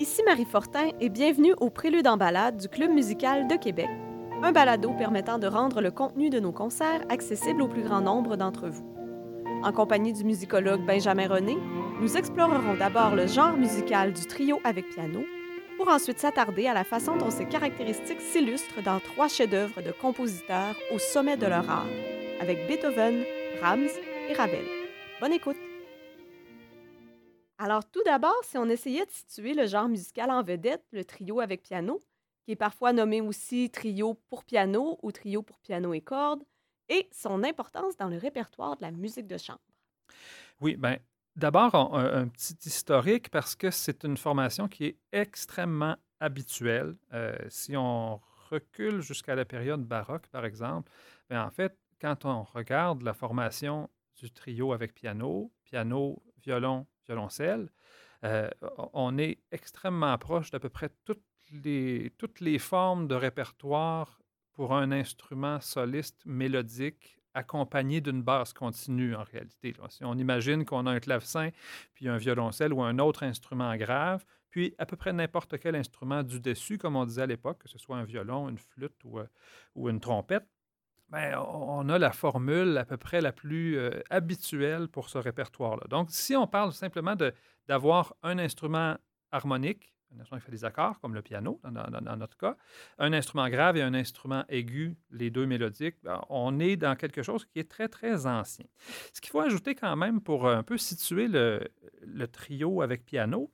Ici Marie Fortin et bienvenue au Prélude en balade du Club musical de Québec, un balado permettant de rendre le contenu de nos concerts accessible au plus grand nombre d'entre vous. En compagnie du musicologue Benjamin René, nous explorerons d'abord le genre musical du trio avec piano, pour ensuite s'attarder à la façon dont ces caractéristiques s'illustrent dans trois chefs-d'œuvre de compositeurs au sommet de leur art, avec Beethoven, Brahms et Ravel. Bonne écoute! Alors, tout d'abord, si on essayait de situer le genre musical en vedette, le trio avec piano, qui est parfois nommé aussi trio pour piano ou trio pour piano et cordes, et son importance dans le répertoire de la musique de chambre. Oui, bien, d'abord, un, petit historique parce que c'est une formation qui est extrêmement habituelle. Euh, si on recule jusqu'à la période baroque, par exemple, bien, en fait, quand on regarde la formation du trio avec piano, piano, violon, violoncelle, euh, on est extrêmement proche d'à peu près toutes les, toutes les formes de répertoire pour un instrument soliste mélodique accompagné d'une basse continue en réalité. Si on imagine qu'on a un clavecin, puis un violoncelle ou un autre instrument grave, puis à peu près n'importe quel instrument du dessus, comme on disait à l'époque, que ce soit un violon, une flûte ou, euh, ou une trompette, ben, on a la formule à peu près la plus euh, habituelle pour ce répertoire-là. Donc, si on parle simplement d'avoir un instrument harmonique, un instrument qui fait des accords, comme le piano dans, notre cas, un instrument grave et un instrument aigu, les deux mélodiques, ben, on est dans quelque chose qui est très, très ancien. Ce qu'il faut ajouter quand même pour un peu situer le, trio avec piano,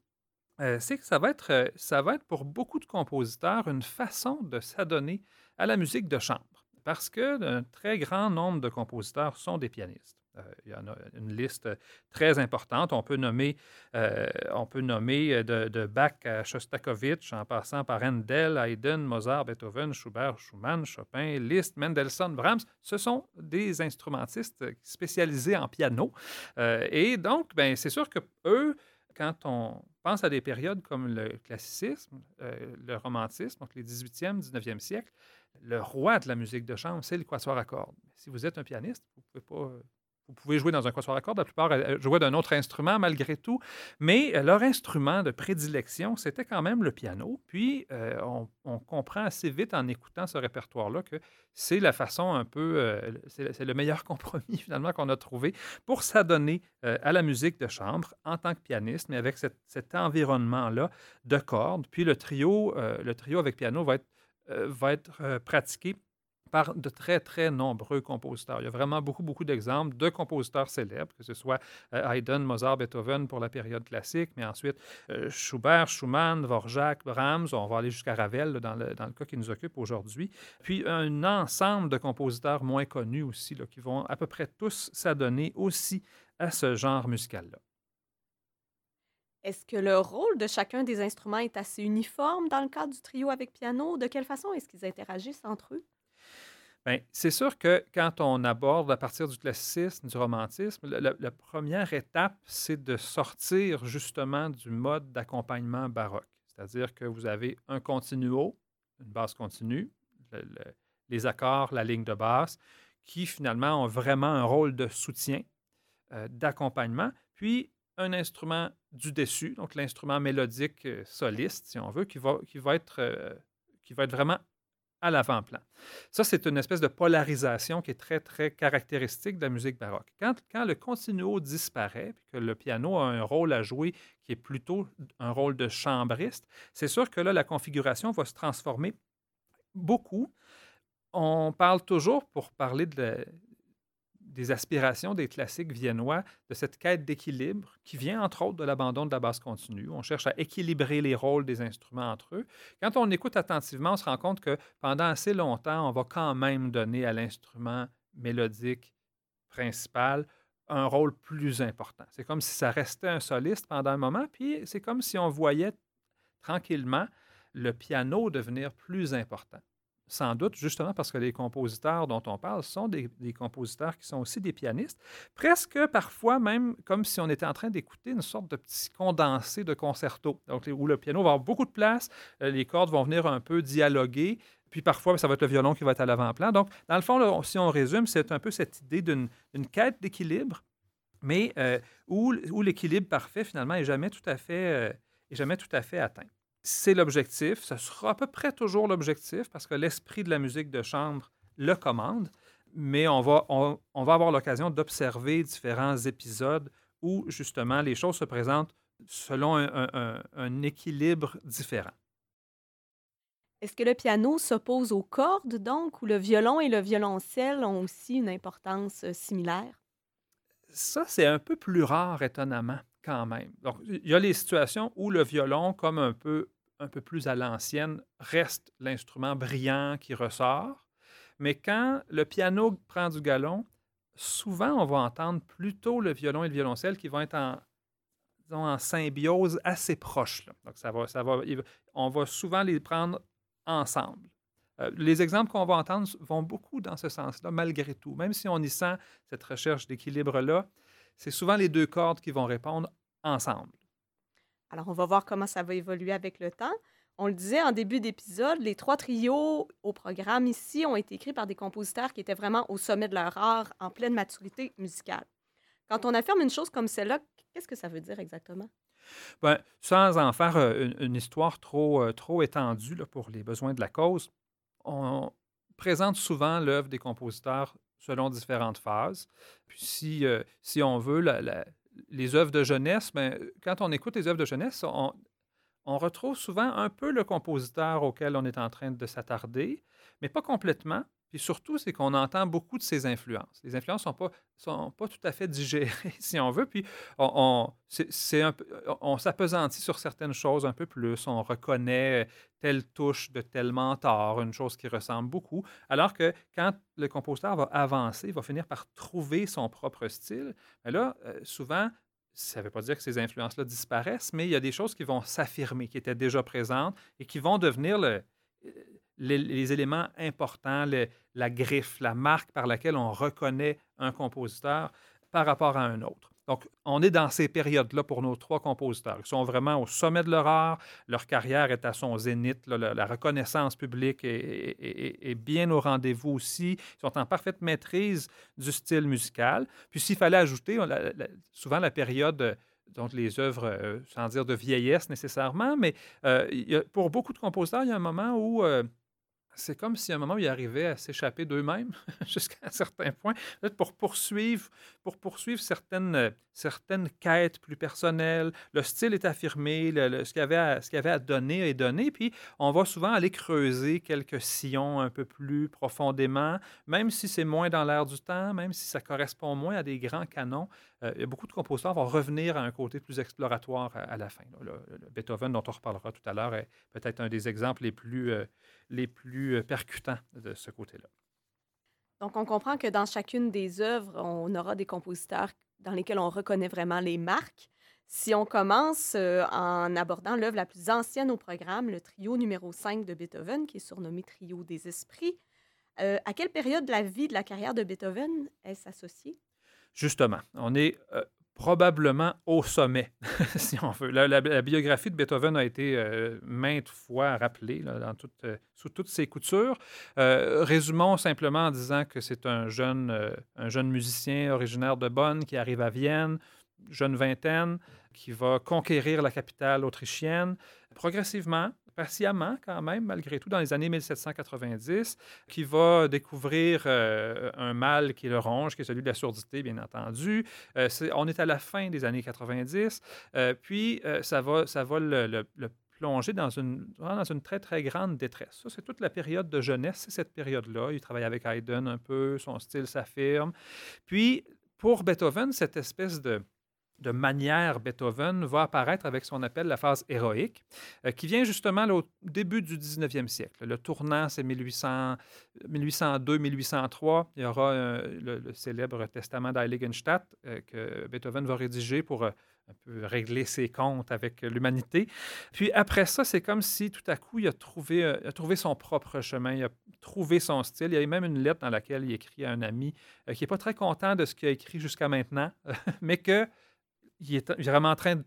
euh, c'est que ça va, être, euh, ça va être pour beaucoup de compositeurs une façon de s'adonner à la musique de chambre parce que un très grand nombre de compositeurs sont des pianistes. Euh, il y en a une liste très importante. On peut nommer, euh, on peut nommer euh, de, Bach à Shostakovich, en passant par Handel, Haydn, Mozart, Beethoven, Schubert, Schumann, Chopin, Liszt, Mendelssohn, Brahms. Ce sont des instrumentistes spécialisés en piano. et donc, ben, c'est sûr que eux, quand on pense à des périodes comme le classicisme, le romantisme, donc les 18e, 19e siècle, le roi de la musique de chambre, c'est le quatuor à cordes. Si vous êtes un pianiste, vous pouvez pas. Vous pouvez jouer dans un quatuor à cordes, la plupart euh, jouaient d'un autre instrument malgré tout, mais euh, leur instrument de prédilection, c'était quand même le piano. Puis, euh, on, comprend assez vite en écoutant ce répertoire-là que c'est la façon un peu, c'est le meilleur compromis finalement qu'on a trouvé pour s'adonner à la musique de chambre en tant que pianiste, mais avec cet environnement-là de cordes. Puis le trio, le trio avec piano va être pratiqué par de très, très nombreux compositeurs. Il y a vraiment beaucoup, beaucoup d'exemples de compositeurs célèbres, que ce soit euh, Haydn, Mozart, Beethoven pour la période classique, mais ensuite Schubert, Schumann, Dvorak, Brahms, on va aller jusqu'à Ravel dans, le, dans, le, cas qui nous occupe aujourd'hui. Puis un ensemble de compositeurs moins connus aussi, qui vont à peu près tous s'adonner aussi à ce genre musical-là. Est-ce que le rôle de chacun des instruments est assez uniforme dans le cadre du trio avec piano? De quelle façon est-ce qu'ils interagissent entre eux? Bien, c'est sûr que quand on aborde à partir du classicisme, du romantisme, la, première étape, c'est de sortir justement du mode d'accompagnement baroque. C'est-à-dire que vous avez un continuo, une basse continue, les accords, la ligne de basse, qui finalement ont vraiment un rôle de soutien, euh, d'accompagnement. Puis un instrument du dessus, donc l'instrument mélodique euh, soliste, si on veut, qui va, qui va, être, euh, qui va être vraiment à l'avant-plan. Ça, c'est une espèce de polarisation qui est très, très caractéristique de la musique baroque. Quand, quand le continuo disparaît, puis que le piano a un rôle à jouer qui est plutôt un rôle de chambriste, c'est sûr que là, la configuration va se transformer beaucoup. On parle toujours, pour parler de, des aspirations des classiques viennois, de cette quête d'équilibre qui vient entre autres de l'abandon de la basse continue. On cherche à équilibrer les rôles des instruments entre eux. Quand on écoute attentivement, on se rend compte que pendant assez longtemps, on va quand même donner à l'instrument mélodique principal un rôle plus important. C'est comme si ça restait un soliste pendant un moment, puis c'est comme si on voyait tranquillement le piano devenir plus important sans doute justement parce que les compositeurs dont on parle sont des, compositeurs qui sont aussi des pianistes, presque parfois même comme si on était en train d'écouter une sorte de petit condensé de concerto, donc où le piano va avoir beaucoup de place, euh, les cordes vont venir un peu dialoguer, puis parfois, ça va être le violon qui va être à l'avant-plan. Donc, dans le fond, si on résume, c'est un peu cette idée d'une quête d'équilibre, mais euh, où, l'équilibre parfait, finalement, n'est jamais. Euh, jamais tout à fait atteint. C'est l'objectif, ce sera à peu près toujours l'objectif parce que l'esprit de la musique de chambre le commande, mais on va, on, va avoir l'occasion d'observer différents épisodes où justement les choses se présentent selon un équilibre différent. Est-ce que le piano s'oppose aux cordes, donc, ou le violon et le violoncelle ont aussi une importance euh, similaire? Ça, c'est un peu plus rare, étonnamment, quand même. Donc, il y a les situations où le violon, comme un peu, un peu plus à l'ancienne, reste l'instrument brillant qui ressort. Mais quand le piano prend du galon, souvent, on va entendre plutôt le violon et le violoncelle qui vont être en, symbiose assez proche. Donc, ça va, ça va, on va souvent les prendre ensemble. Euh, les exemples qu'on va entendre vont beaucoup dans ce sens-là, malgré tout. Même si on y sent cette recherche d'équilibre-là, c'est souvent les deux cordes qui vont répondre ensemble. Alors, on va voir comment ça va évoluer avec le temps. On le disait en début d'épisode, les trois trios au programme ici ont été écrits par des compositeurs qui étaient vraiment au sommet de leur art, en pleine maturité musicale. Quand on affirme une chose comme celle-là, qu'est-ce que ça veut dire exactement? Ben, sans en faire euh, une, histoire trop, euh, étendue pour les besoins de la cause, on présente souvent l'œuvre des compositeurs selon différentes phases. Puis si, euh, si on veut, les œuvres de jeunesse, ben, quand on écoute les œuvres de jeunesse, on, on retrouve souvent un peu le compositeur auquel on est en train de s'attarder, mais pas complètement. Et surtout, c'est qu'on entend beaucoup de ces influences. Les influences ne sont pas, sont pas tout à fait digérées, si on veut. Puis on, c'est, on s'apesantit sur certaines choses un peu plus. On reconnaît telle touche de tel mentor, une chose qui ressemble beaucoup. Alors que quand le compositeur va avancer, il va finir par trouver son propre style. Mais là, euh, souvent, ça ne veut pas dire que ces influences-là disparaissent, mais il y a des choses qui vont s'affirmer, qui étaient déjà présentes et qui vont devenir le, les, éléments importants, la griffe, la marque par laquelle on reconnaît un compositeur par rapport à un autre. Donc, on est dans ces périodes-là pour nos trois compositeurs. Ils sont vraiment au sommet de leur art, leur carrière est à son zénith, la, reconnaissance publique est, bien au rendez-vous aussi. Ils sont en parfaite maîtrise du style musical. Puis, s'il fallait ajouter, souvent la période donc les œuvres, euh, sans dire de vieillesse nécessairement, mais euh, pour beaucoup de compositeurs, il y a un moment où euh, c'est comme si à un moment, ils arrivaient à s'échapper d'eux-mêmes jusqu'à un certain point, pour poursuivre, pour poursuivre certaines, certaines quêtes plus personnelles. Le style est affirmé, ce qu'il y, avait à donner est donné, puis on va souvent aller creuser quelques sillons un peu plus profondément, même si c'est moins dans l'air du temps, même si ça correspond moins à des grands canons. Euh, il y a beaucoup de compositeurs vont revenir à un côté plus exploratoire à, la fin. Le, Beethoven, dont on reparlera tout à l'heure, est peut-être un des exemples les plus... Euh, les plus euh, percutants de ce côté-là. Donc, on comprend que dans chacune des œuvres, on aura des compositeurs dans lesquels on reconnaît vraiment les marques. Si on commence en abordant l'œuvre la plus ancienne au programme, le trio numéro 5 de Beethoven, qui est surnommé Trio des Esprits, à quelle période de la vie de la carrière de Beethoven est-ce associé? Justement, on est probablement au sommet, si on veut. La, biographie de Beethoven a été euh, maintes fois rappelée euh, sous toutes ses coutures. Euh, résumons simplement en disant que c'est un jeune musicien originaire de Bonn qui arrive à Vienne, jeune vingtaine, qui va conquérir la capitale autrichienne. Progressivement, patiemment quand même, malgré tout, dans les années 1790, qui va découvrir euh, un mal qui le ronge, qui est celui de la surdité, bien entendu. Euh, on est à la fin des années 90, euh, puis ça va, ça va le, plonger dans une, dans une très, très grande détresse. Ça, c'est toute la période de jeunesse, c'est cette période-là. Il travaille avec Haydn un peu, son style s'affirme. Puis, pour Beethoven, cette espèce de de manière Beethoven va apparaître avec ce qu'on appelle la phase héroïque, euh, qui vient justement au début du 19e siècle. Le tournant, c'est 1802-1803. Il y aura euh, le, célèbre testament d'Heiligenstadt euh, que Beethoven va rédiger pour un peu régler ses comptes avec l'humanité. Puis après ça, c'est comme si tout à coup, il a trouvé, a trouvé son propre chemin, il a trouvé son style. Il y a même une lettre dans laquelle il écrit à un ami qui n'est pas très content de ce qu'il a écrit jusqu'à maintenant, mais que il est vraiment en train de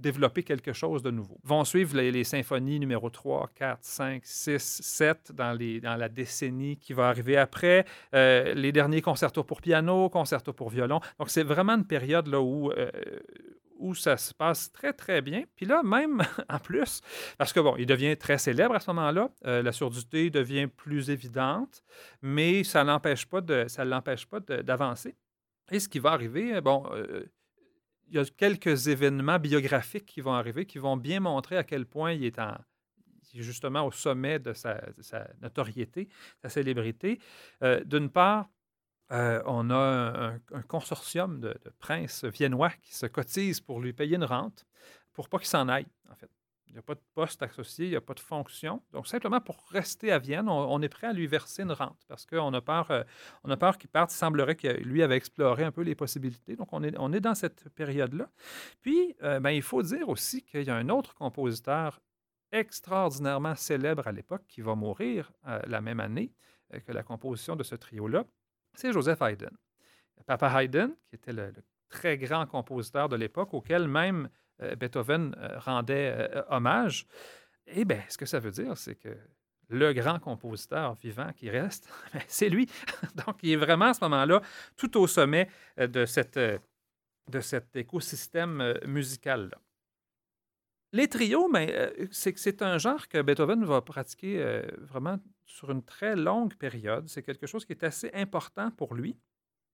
développer quelque chose de nouveau. Vont suivre les, symphonies numéro 3, 4, 5, 6, 7 dans, la décennie qui va arriver après. Euh, les derniers concertos pour piano, concertos pour violon. Donc, c'est vraiment une période là où, euh, ça se passe très, très bien. Puis là, même en plus, parce que bon, il devient très célèbre à ce moment-là, euh, la surdité devient plus évidente, mais ça ça l'empêche pas d'avancer. Et ce qui va arriver, bon, il y a quelques événements biographiques qui vont arriver qui vont bien montrer à quel point il est en, justement au sommet de sa, notoriété, sa célébrité. D'une part, euh, on a un, consortium de, princes viennois qui se cotisent pour lui payer une rente pour pas qu'il s'en aille, en fait. Il n'y a pas de poste associé, il n'y a pas de fonction. Donc, simplement pour rester à Vienne, on, est prêt à lui verser une rente parce qu'on a peur, euh, peur qu'il parte. Il semblerait que lui avait exploré un peu les possibilités. Donc, on est, on est dans cette période-là. Puis, euh, ben, il faut dire aussi qu'il y a un autre compositeur extraordinairement célèbre à l'époque qui va mourir la même année que la composition de ce trio-là c'est Joseph Haydn. Papa Haydn, qui était le, très grand compositeur de l'époque, auquel même euh, Beethoven euh, rendait euh, hommage. Eh bien, ce que ça veut dire, c'est que le grand compositeur vivant qui reste, ben, c'est lui. Donc, il est vraiment à ce moment-là tout au sommet de, cette, de cet écosystème musical-là. Les trios, ben, c'est un genre que Beethoven va pratiquer vraiment sur une très longue période. C'est quelque chose qui est assez important pour lui.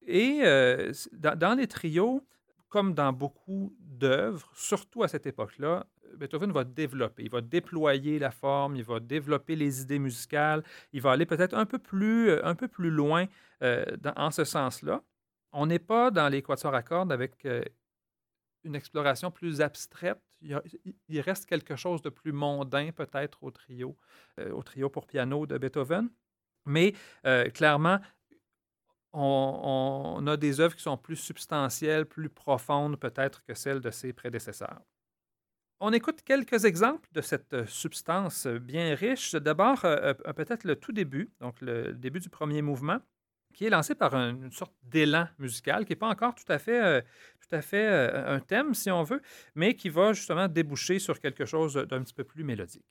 Et euh, dans, les trios, comme dans beaucoup d'œuvres, surtout à cette époque-là, Beethoven va développer, il va déployer la forme, il va développer les idées musicales, il va aller peut-être un peu plus, un peu plus loin euh, en ce sens-là. On n'est pas dans les quatuors à cordes avec euh, une exploration plus abstraite. Il, reste quelque chose de plus mondain peut-être au trio, euh, au trio pour piano de Beethoven. Mais euh, clairement, on, a des œuvres qui sont plus substantielles, plus profondes peut-être que celles de ses prédécesseurs. On écoute quelques exemples de cette euh, substance bien riche. D'abord, peut-être le tout début, donc le début du premier mouvement qui est lancé par une sorte d'élan musical qui n'est pas encore tout à fait, euh, euh, un thème, si on veut, mais qui va justement déboucher sur quelque chose d'un petit peu plus mélodique.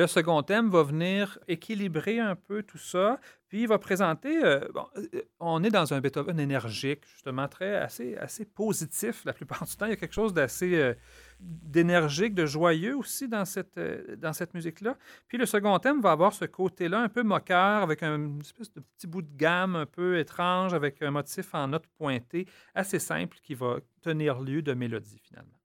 Le second thème va venir équilibrer un peu tout ça, puis il va présenter. Euh, euh, on est dans un Beethoven énergique, justement, très assez, assez positif la plupart du temps. Il y a quelque chose d'assez euh, d'énergique, de joyeux aussi dans cette, dans cette musique-là. Puis le second thème va avoir ce côté-là un peu moqueur, avec un espèce de petit bout de gamme un peu étrange, avec un motif en note pointée assez simple qui va tenir lieu de mélodie finalement.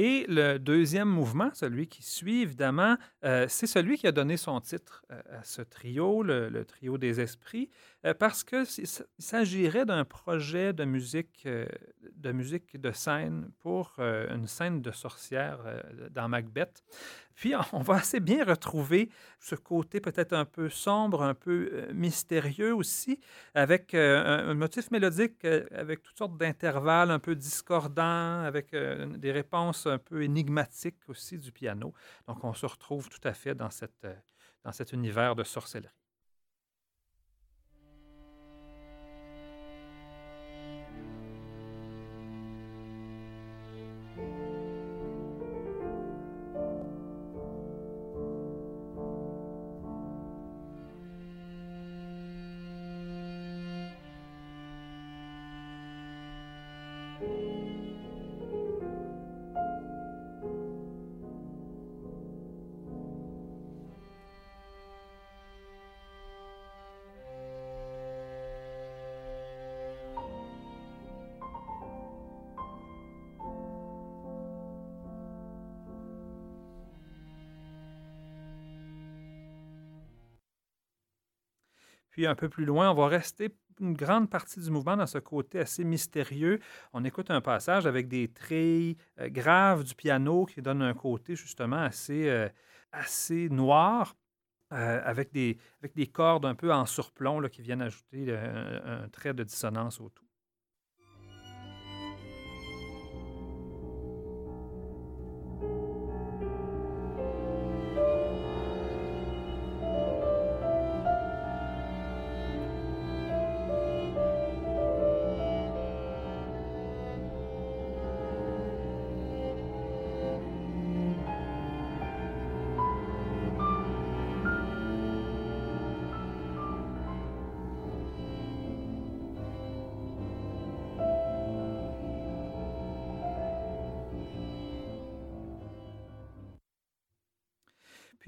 Et le deuxième mouvement, celui qui suit, évidemment, euh, c'est celui qui a donné son titre euh, à ce trio, le, trio des esprits, euh, parce qu'il s'agirait d'un projet de musique, de musique de scène pour une scène de sorcière dans Macbeth. Puis on va assez bien retrouver ce côté peut-être un peu sombre, un peu mystérieux aussi, avec un, motif mélodique avec toutes sortes d'intervalles un peu discordants, avec des réponses un peu énigmatiques aussi du piano. Donc on se retrouve tout à fait dans, cette, dans cet univers de sorcellerie. Puis un peu plus loin, on va rester une grande partie du mouvement dans ce côté assez mystérieux. On écoute un passage avec des trilles euh, graves du piano qui donne un côté justement assez, euh, assez noir. Euh, avec, des, avec des cordes un peu en surplomb là, qui viennent ajouter un trait de dissonance au tout.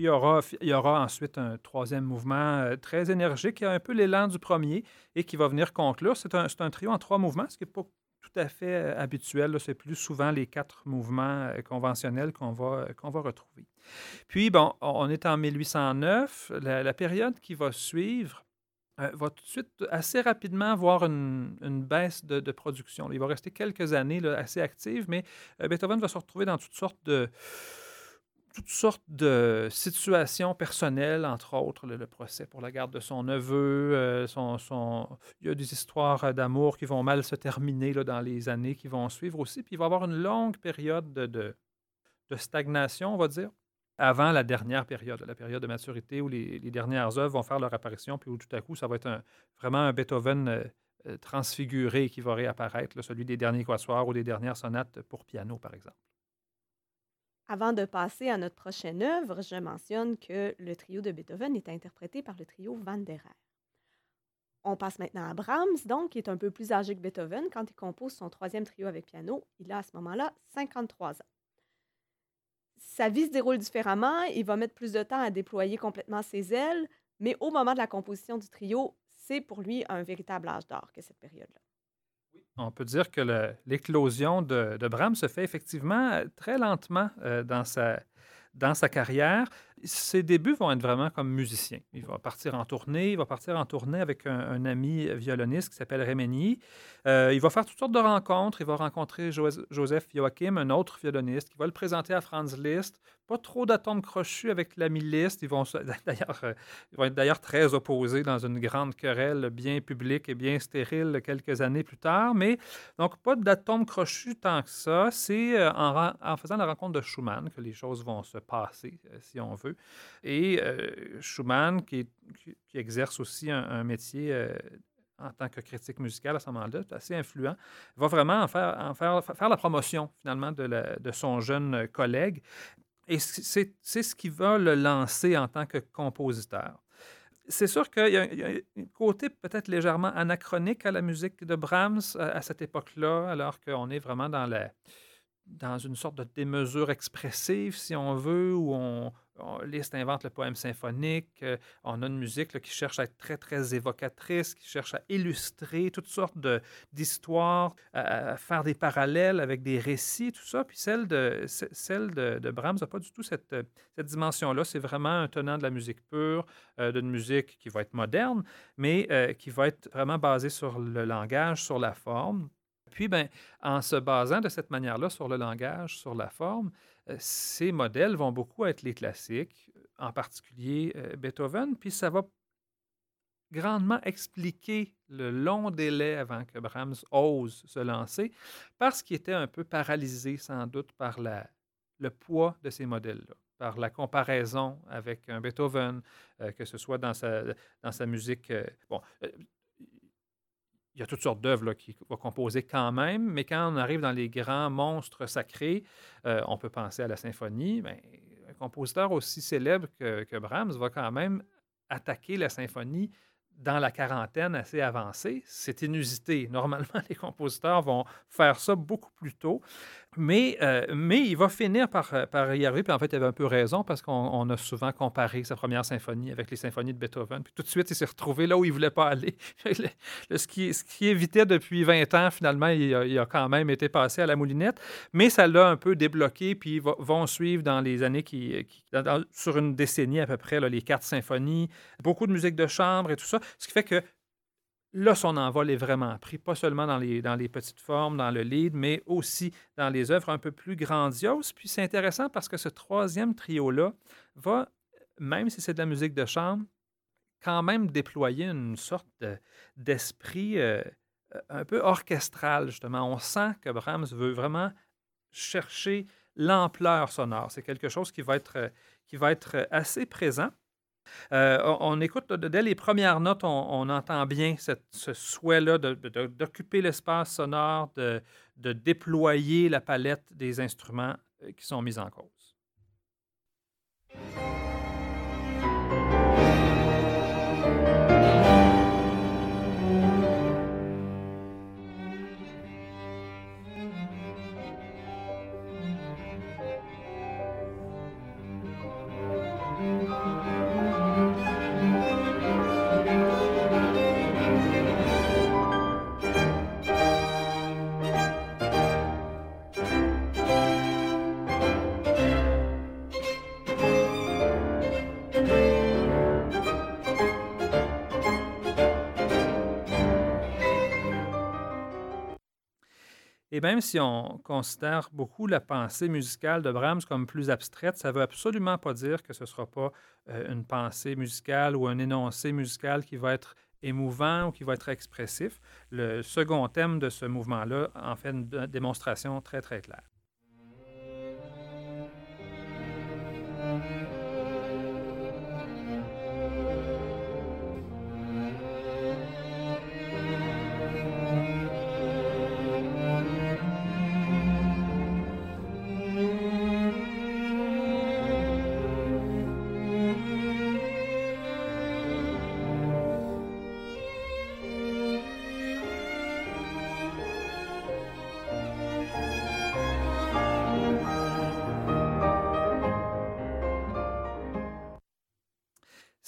Il y aura, ensuite un troisième mouvement euh, très énergique, qui a un peu l'élan du premier et qui va venir conclure. C'est un, trio en trois mouvements, ce qui n'est pas tout à fait euh, habituel. C'est plus souvent les quatre mouvements euh, conventionnels qu'on va, retrouver. Puis, bon, on est en 1809. La, période qui va suivre va tout de suite assez rapidement voir une, baisse de, production. Il va rester quelques années assez active, mais Beethoven va se retrouver dans toutes sortes de toutes sortes de situations personnelles, entre autres le, procès pour la garde de son neveu. Euh, son, Il y a des histoires d'amour qui vont mal se terminer là, dans les années qui vont suivre aussi. Puis il va y avoir une longue période de, de, stagnation, on va dire, avant la dernière période, la période de maturité où les, dernières œuvres vont faire leur apparition, puis où tout à coup, ça va être vraiment un Beethoven euh, euh, transfiguré qui va réapparaître, celui des derniers quatuors ou des dernières sonates pour piano, par exemple. Avant de passer à notre prochaine œuvre, je mentionne que le trio de Beethoven est interprété par le trio Van der Rohe. On passe maintenant à Brahms, donc, qui est un peu plus âgé que Beethoven. Quand il compose son troisième trio avec piano, il a à ce moment-là 53 ans. Sa vie se déroule différemment, il va mettre plus de temps à déployer complètement ses ailes, mais au moment de la composition du trio, c'est pour lui un véritable âge d'or que cette période-là. On peut dire que l'éclosion de, de, Brahms se fait effectivement euh, très lentement euh, dans, sa, carrière. Ses débuts vont être vraiment comme musicien. Il va partir en tournée, il va partir en tournée avec un, ami violoniste qui s'appelle Rémény. Euh, il va faire toutes sortes de rencontres. Il va rencontrer Joseph Joachim, un autre violoniste, qui va le présenter à Franz Liszt pas trop d'atomes crochus avec l'ami Liszt. Ils vont, d'ailleurs, euh, vont être d'ailleurs très opposés dans une grande querelle bien publique et bien stérile quelques années plus tard. Mais donc, pas d'atomes crochus tant que ça. C'est euh, en, faisant la rencontre de Schumann que les choses vont se passer, euh, si on veut. Et Schumann, qui, exerce aussi un, métier en tant que critique musicale à ce moment-là, assez influent, va vraiment en faire, en faire, faire la promotion finalement de, de, son jeune collègue. Et c'est ce qui va le lancer en tant que compositeur. C'est sûr qu'il y, a un côté peut-être légèrement anachronique à la musique de Brahms à, cette époque-là, alors qu'on est vraiment dans, la, dans une sorte de démesure expressive, si on veut, où on, Liszt invente le poème symphonique. Euh, on a une musique qui cherche à être très, très évocatrice, qui cherche à illustrer toutes sortes d'histoires, à, faire des parallèles avec des récits, tout ça. Puis celle de, celle de, Brahms n'a pas du tout cette, cette dimension-là. C'est vraiment un tenant de la musique pure, euh, d'une musique qui va être moderne, mais euh, qui va être vraiment basée sur le langage, sur la forme. Puis, ben, en se basant de cette manière-là sur le langage, sur la forme, euh, ces modèles vont beaucoup être les classiques, en particulier euh, Beethoven, puis ça va grandement expliquer le long délai avant que Brahms ose se lancer, parce qu'il était un peu paralysé sans doute par le poids de ces modèles-là par la comparaison avec un Beethoven, euh, que ce soit dans sa, dans sa musique. bon, il y a toutes sortes d'œuvres qu'il va composer quand même, mais quand on arrive dans les grands monstres sacrés, euh, on peut penser à la symphonie. Mais un compositeur aussi célèbre que, Brahms va quand même attaquer la symphonie dans la quarantaine assez avancée. C'est inusité. Normalement, les compositeurs vont faire ça beaucoup plus tôt. Mais, euh, mais il va finir par, euh, par y arriver. Puis en fait, il avait un peu raison parce qu'on a souvent comparé sa première symphonie avec les symphonies de Beethoven. Puis tout de suite, il s'est retrouvé là où il ne voulait pas aller. ce, qui, ce qui évitait depuis 20 ans, finalement, il a, quand même été passé à la moulinette. Mais ça l'a un peu débloqué. Puis ils vont suivre dans les années qui. sur une décennie à peu près, les quatre symphonies, beaucoup de musique de chambre et tout ça. Ce qui fait que Là, son envol est vraiment pris, pas seulement dans les, petites formes, dans le lead, mais aussi dans les œuvres un peu plus grandioses. Puis c'est intéressant parce que ce troisième trio-là va, même si c'est de la musique de chambre, quand même déployer une sorte d'esprit euh, un peu orchestral, justement. On sent que Brahms veut vraiment chercher l'ampleur sonore. C'est quelque chose qui va être, qui va être assez présent. Euh, on, écoute, dès les premières notes, on, entend bien ce souhait-là d'occuper l'espace sonore, de, de, déployer la palette des instruments euh, qui sont mis en cause. Et même si on considère beaucoup la pensée musicale de Brahms comme plus abstraite, ça ne veut absolument pas dire que ce ne sera pas euh, une pensée musicale ou un énoncé musical qui va être émouvant ou qui va être expressif. Le second thème de ce mouvement-là en fait une démonstration très, très claire.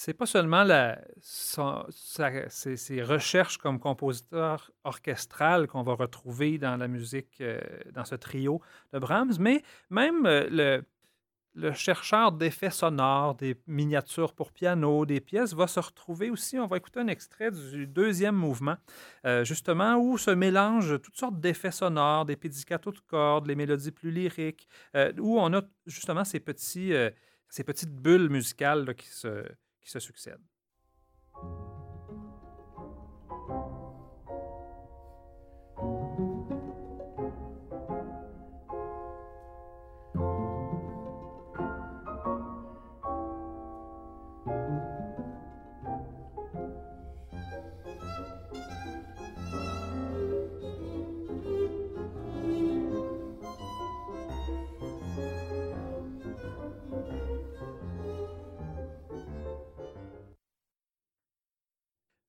C'est pas seulement ses, recherches comme compositeur orchestral qu'on va retrouver dans la musique, euh, dans ce trio de Brahms, mais même euh, le, chercheur d'effets sonores, des miniatures pour piano, des pièces, va se retrouver aussi. On va écouter un extrait du deuxième mouvement, euh, justement, où se mélangent toutes sortes d'effets sonores, des pizzicatos de cordes, les mélodies plus lyriques, où on a justement ces, petits, ces petites bulles musicales qui se qui se succèdent.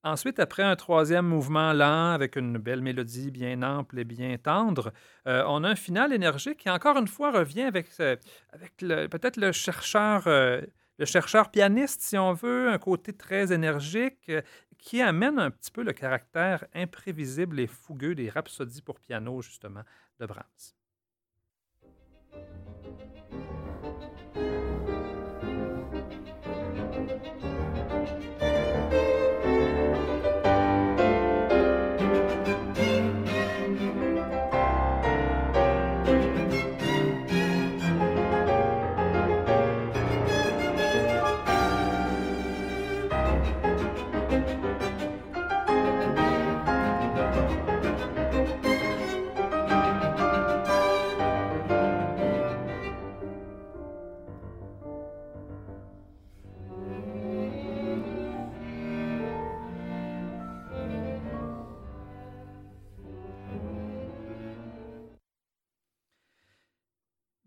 Ensuite, après un troisième mouvement lent avec une belle mélodie bien ample et bien tendre, euh, on a un final énergique qui, encore une fois, revient avec, avec peut-être le chercheur, euh, le chercheur pianiste, si on veut, un côté très énergique euh, qui amène un petit peu le caractère imprévisible et fougueux des rhapsodies pour piano, justement, de Brahms.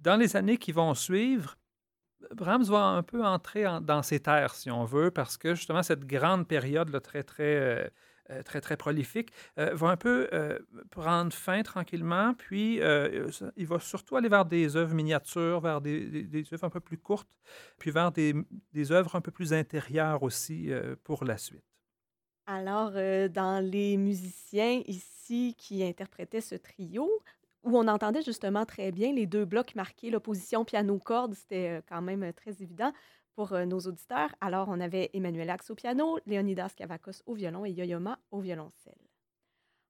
Dans les années qui vont suivre, Brahms va un peu entrer dans ses terres, si on veut, parce que justement, cette grande période très, très euh, euh, très, très prolifique, euh, va un peu prendre fin tranquillement, puis il va surtout aller vers des œuvres miniatures, vers des, œuvres un peu plus courtes, puis vers des œuvres un peu plus intérieures aussi pour la suite. Alors, dans les musiciens ici qui interprétaient ce trio, où on entendait justement très bien les deux blocs marqués, l'opposition piano-corde, c'était quand même très évident pour nos auditeurs. Alors, on avait Emmanuel Axe au piano, Léonidas Kavakos au violon et Yoyoma au violoncelle.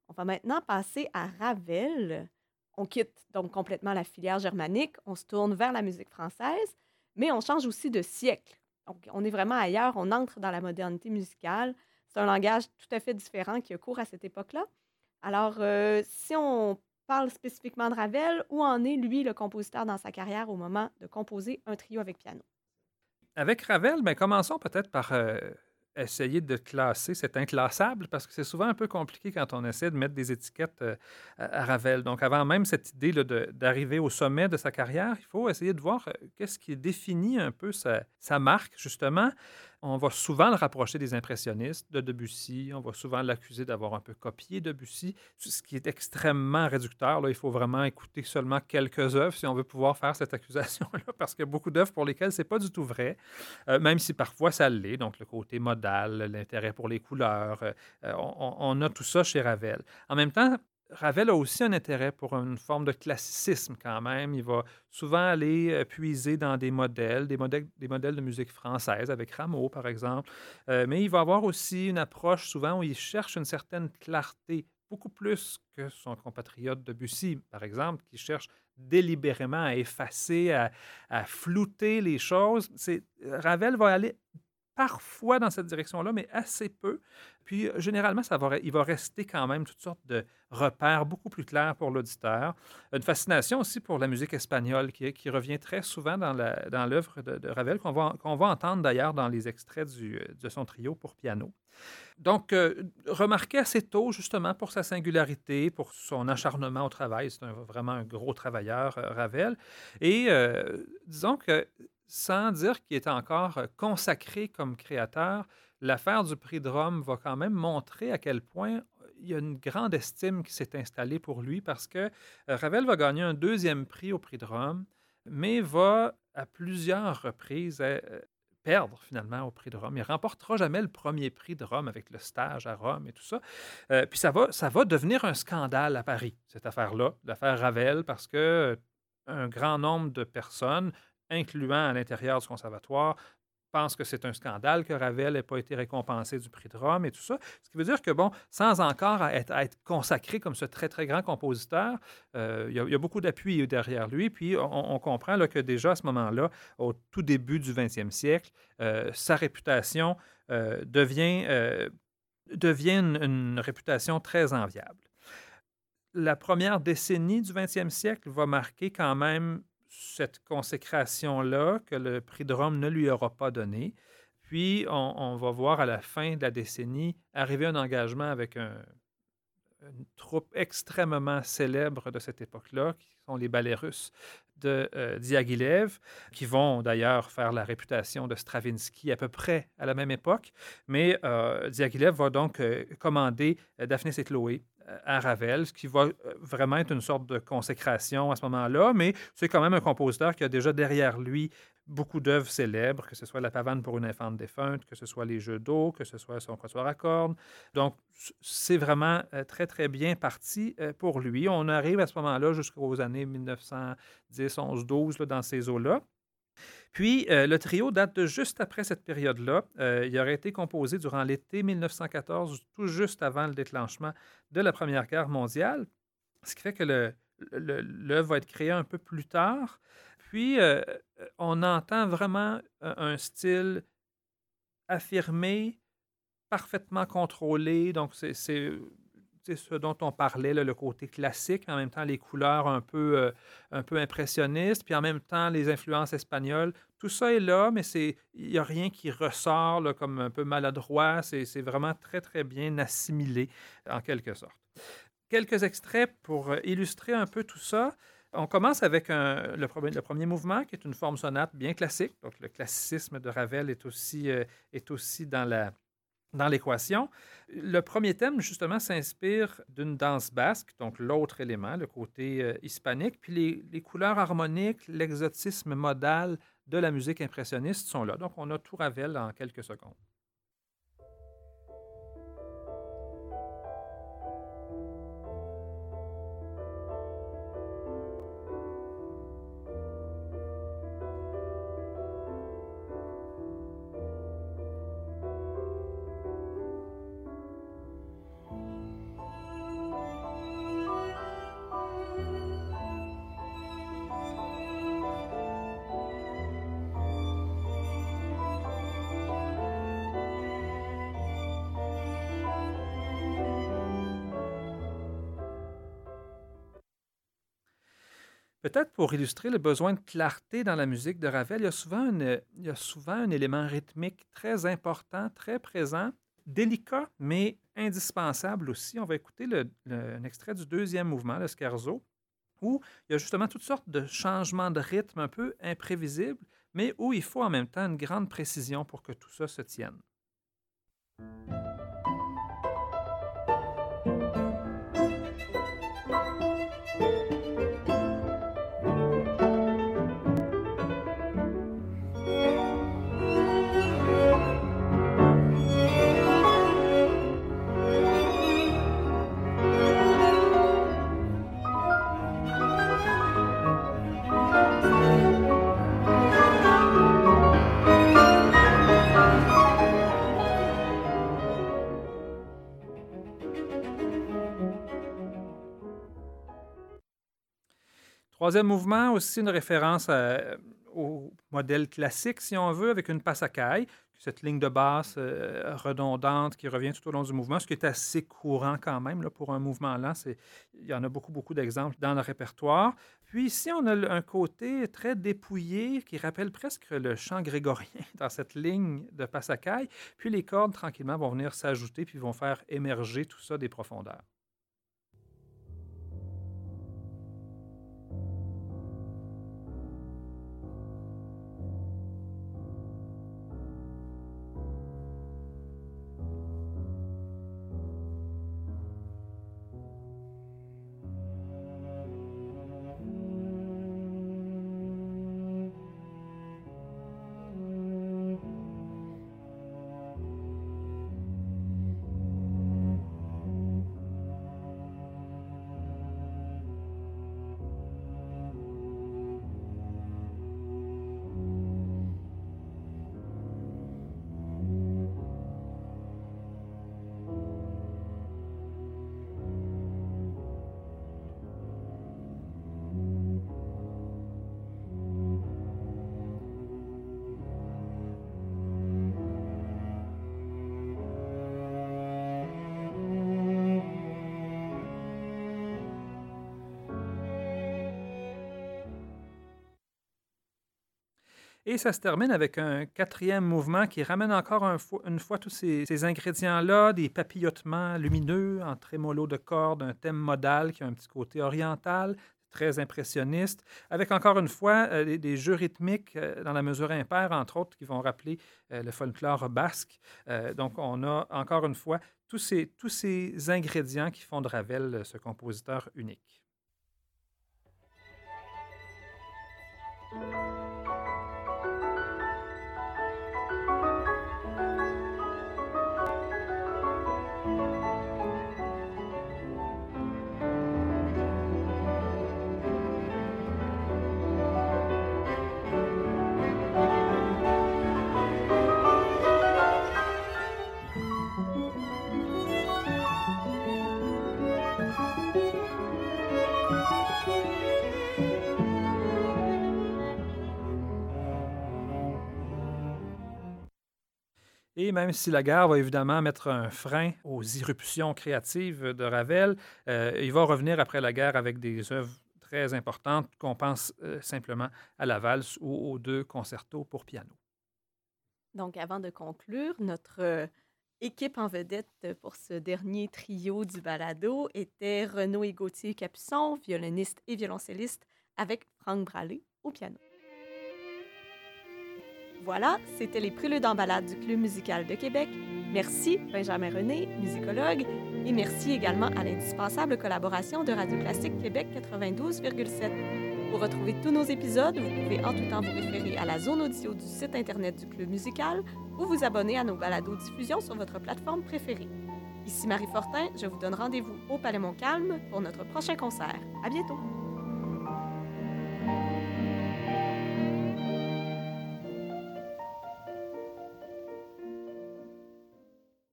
On va maintenant passer à Ravel. On quitte donc complètement la filière germanique, on se tourne vers la musique française, mais on change aussi de siècle. Donc, on est vraiment ailleurs, on entre dans la modernité musicale. C'est un langage tout à fait différent qui a cours à cette époque-là. Alors, si on parle spécifiquement de Ravel, où en est, lui, le compositeur dans sa carrière au moment de composer un trio avec piano? Avec Ravel, ben, commençons peut-être par euh, essayer de classer cet inclassable, parce que c'est souvent un peu compliqué quand on essaie de mettre des étiquettes euh, à, Ravel. Donc, avant même cette idée d'arriver au sommet de sa carrière, il faut essayer de voir euh, qu'est-ce qui définit un peu sa, sa marque, justement. On va souvent le rapprocher des impressionnistes, de Debussy. On va souvent l'accuser d'avoir un peu copié Debussy, ce qui est extrêmement réducteur. Là, il faut vraiment écouter seulement quelques œuvres si on veut pouvoir faire cette accusation-là, parce qu'il y a beaucoup d'œuvres pour lesquelles c'est pas du tout vrai, euh, même si parfois ça l'est. Donc, le côté modal, l'intérêt pour les couleurs, euh, on, on, a tout ça chez Ravel. En même temps, Ravel a aussi un intérêt pour une forme de classicisme quand même. Il va souvent aller euh, puiser dans des modèles, des modèles, de musique française, avec Rameau par exemple. Euh, mais il va avoir aussi une approche souvent où il cherche une certaine clarté, beaucoup plus que son compatriote Debussy, par exemple, qui cherche délibérément à effacer, à, à flouter les choses. Ravel va aller parfois dans cette direction-là, mais assez peu. Puis, euh, généralement, ça va, il va rester quand même toutes sortes de repères beaucoup plus clairs pour l'auditeur. Une fascination aussi pour la musique espagnole qui, revient très souvent dans l'œuvre de, Ravel, qu'on va, entendre d'ailleurs dans les extraits du, de son trio pour piano. Donc, euh, remarqué assez tôt, justement, pour sa singularité, pour son acharnement au travail. C'est vraiment un gros travailleur, euh, Ravel. Et disons que sans dire qu'il est encore euh, consacré comme créateur, l'affaire du prix de Rome va quand même montrer à quel point euh, il y a une grande estime qui s'est installée pour lui parce que euh, Ravel va gagner un deuxième prix au prix de Rome, mais va à plusieurs reprises perdre finalement au prix de Rome. Il remportera jamais le premier prix de Rome avec le stage à Rome et tout ça. puis ça va, ça va devenir un scandale à Paris, cette affaire-là, l'affaire Ravel, parce que un grand nombre de personnes incluant à l'intérieur du conservatoire, pense que c'est un scandale que Ravel n'ait pas été récompensé du prix de Rome et tout ça. Ce qui veut dire que, bon, sans encore être, consacré comme ce très, très grand compositeur, euh, il, y a, beaucoup d'appui derrière lui. Puis on, comprend là, que déjà à ce moment-là, au tout début du 20e siècle, euh, sa réputation euh, devient, devient une, une, réputation très enviable. La première décennie du 20e siècle va marquer quand même cette consécration-là que le prix de Rome ne lui aura pas donné. Puis, on, va voir à la fin de la décennie arriver un engagement avec une troupe extrêmement célèbre de cette époque-là, qui sont les ballets russes de euh, Diaghilev, qui vont d'ailleurs faire la réputation de Stravinsky à peu près à la même époque. Mais euh, Diaghilev va donc euh, commander Daphnis et Chloé à Ravel, ce qui va euh, vraiment être une sorte de consécration à ce moment-là, mais c'est quand même un compositeur qui a déjà derrière lui beaucoup d'œuvres célèbres, que ce soit La pavane pour une infante défunte, que ce soit Les Jeux d'eau, que ce soit Son quatuor à cordes. Donc, c'est vraiment euh, très, très bien parti euh, pour lui. On arrive à ce moment-là jusqu'aux années 1910, 11, 12, dans ces eaux-là. Puis, euh, le trio date de juste après cette période-là. Euh, il aurait été composé durant l'été 1914, tout juste avant le déclenchement de la Première Guerre mondiale, ce qui fait que l'œuvre va être créée un peu plus tard. Puis, euh, on entend vraiment un style affirmé, parfaitement contrôlé. Donc, c'est ce dont on parlait, le côté classique, en même temps les couleurs un peu, euh, un peu impressionnistes, puis en même temps les influences espagnoles. Tout ça est là, mais il n'y a rien qui ressort comme un peu maladroit. C'est vraiment très, très bien assimilé, en quelque sorte. Quelques extraits pour euh, illustrer un peu tout ça. On commence avec le, premier, le, premier, mouvement, qui est une forme sonate bien classique. Donc, le classicisme de Ravel est aussi, euh, est aussi dans la, dans l'équation. Le premier thème, justement, s'inspire d'une danse basque, donc l'autre élément, le côté euh, hispanique, puis les, les couleurs harmoniques, l'exotisme modal de la musique impressionniste sont là. Donc, on a tout Ravel en quelques secondes. Peut-être pour illustrer le besoin de clarté dans la musique de Ravel, il y a souvent, y a souvent un élément rythmique très important, très présent, délicat, mais indispensable aussi. On va écouter un extrait du deuxième mouvement, le scherzo, où il y a justement toutes sortes de changements de rythme un peu imprévisibles, mais où il faut en même temps une grande précision pour que tout ça se tienne. Troisième mouvement, aussi une référence au modèle classique, si on veut, avec une passacaille, cette ligne de basse euh, redondante qui revient tout au long du mouvement, ce qui est assez courant quand même là, pour un mouvement lent. Il y en a beaucoup, beaucoup d'exemples dans le répertoire. Puis ici, on a un côté très dépouillé qui rappelle presque le chant grégorien dans cette ligne de passacaille. Puis les cordes, tranquillement, vont venir s'ajouter puis vont faire émerger tout ça des profondeurs. Et ça se termine avec un quatrième mouvement qui ramène encore une fois tous ces, ingrédients-là, des papillotements lumineux en trémolo de cordes, un thème modal qui a un petit côté oriental, très impressionniste, avec encore une fois euh, des, jeux rythmiques euh, dans la mesure impaire, entre autres, qui vont rappeler euh, le folklore basque. donc, on a encore une fois tous ces ingrédients qui font de Ravel ce compositeur unique. Et même si la guerre va évidemment mettre un frein aux irruptions créatives de Ravel, euh, il va revenir après la guerre avec des œuvres très importantes qu'on pense euh, simplement à la valse ou aux deux concertos pour piano. Donc, avant de conclure, notre euh, équipe en vedette pour ce dernier trio du balado était Renaud et Gauthier Capuçon, violoniste et violoncelliste, avec Franck Bralé au piano. Voilà, c'était les préludes en balade du Club musical de Québec. Merci Benjamin René, musicologue, et merci également à l'indispensable collaboration de Radio Classique Québec 92,7. Pour retrouver tous nos épisodes, vous pouvez en tout temps vous référer à la zone audio du site Internet du Club musical ou vous abonner à nos balados diffusion sur votre plateforme préférée. Ici Marie Fortin, je vous donne rendez-vous au Palais Montcalm pour notre prochain concert. À bientôt!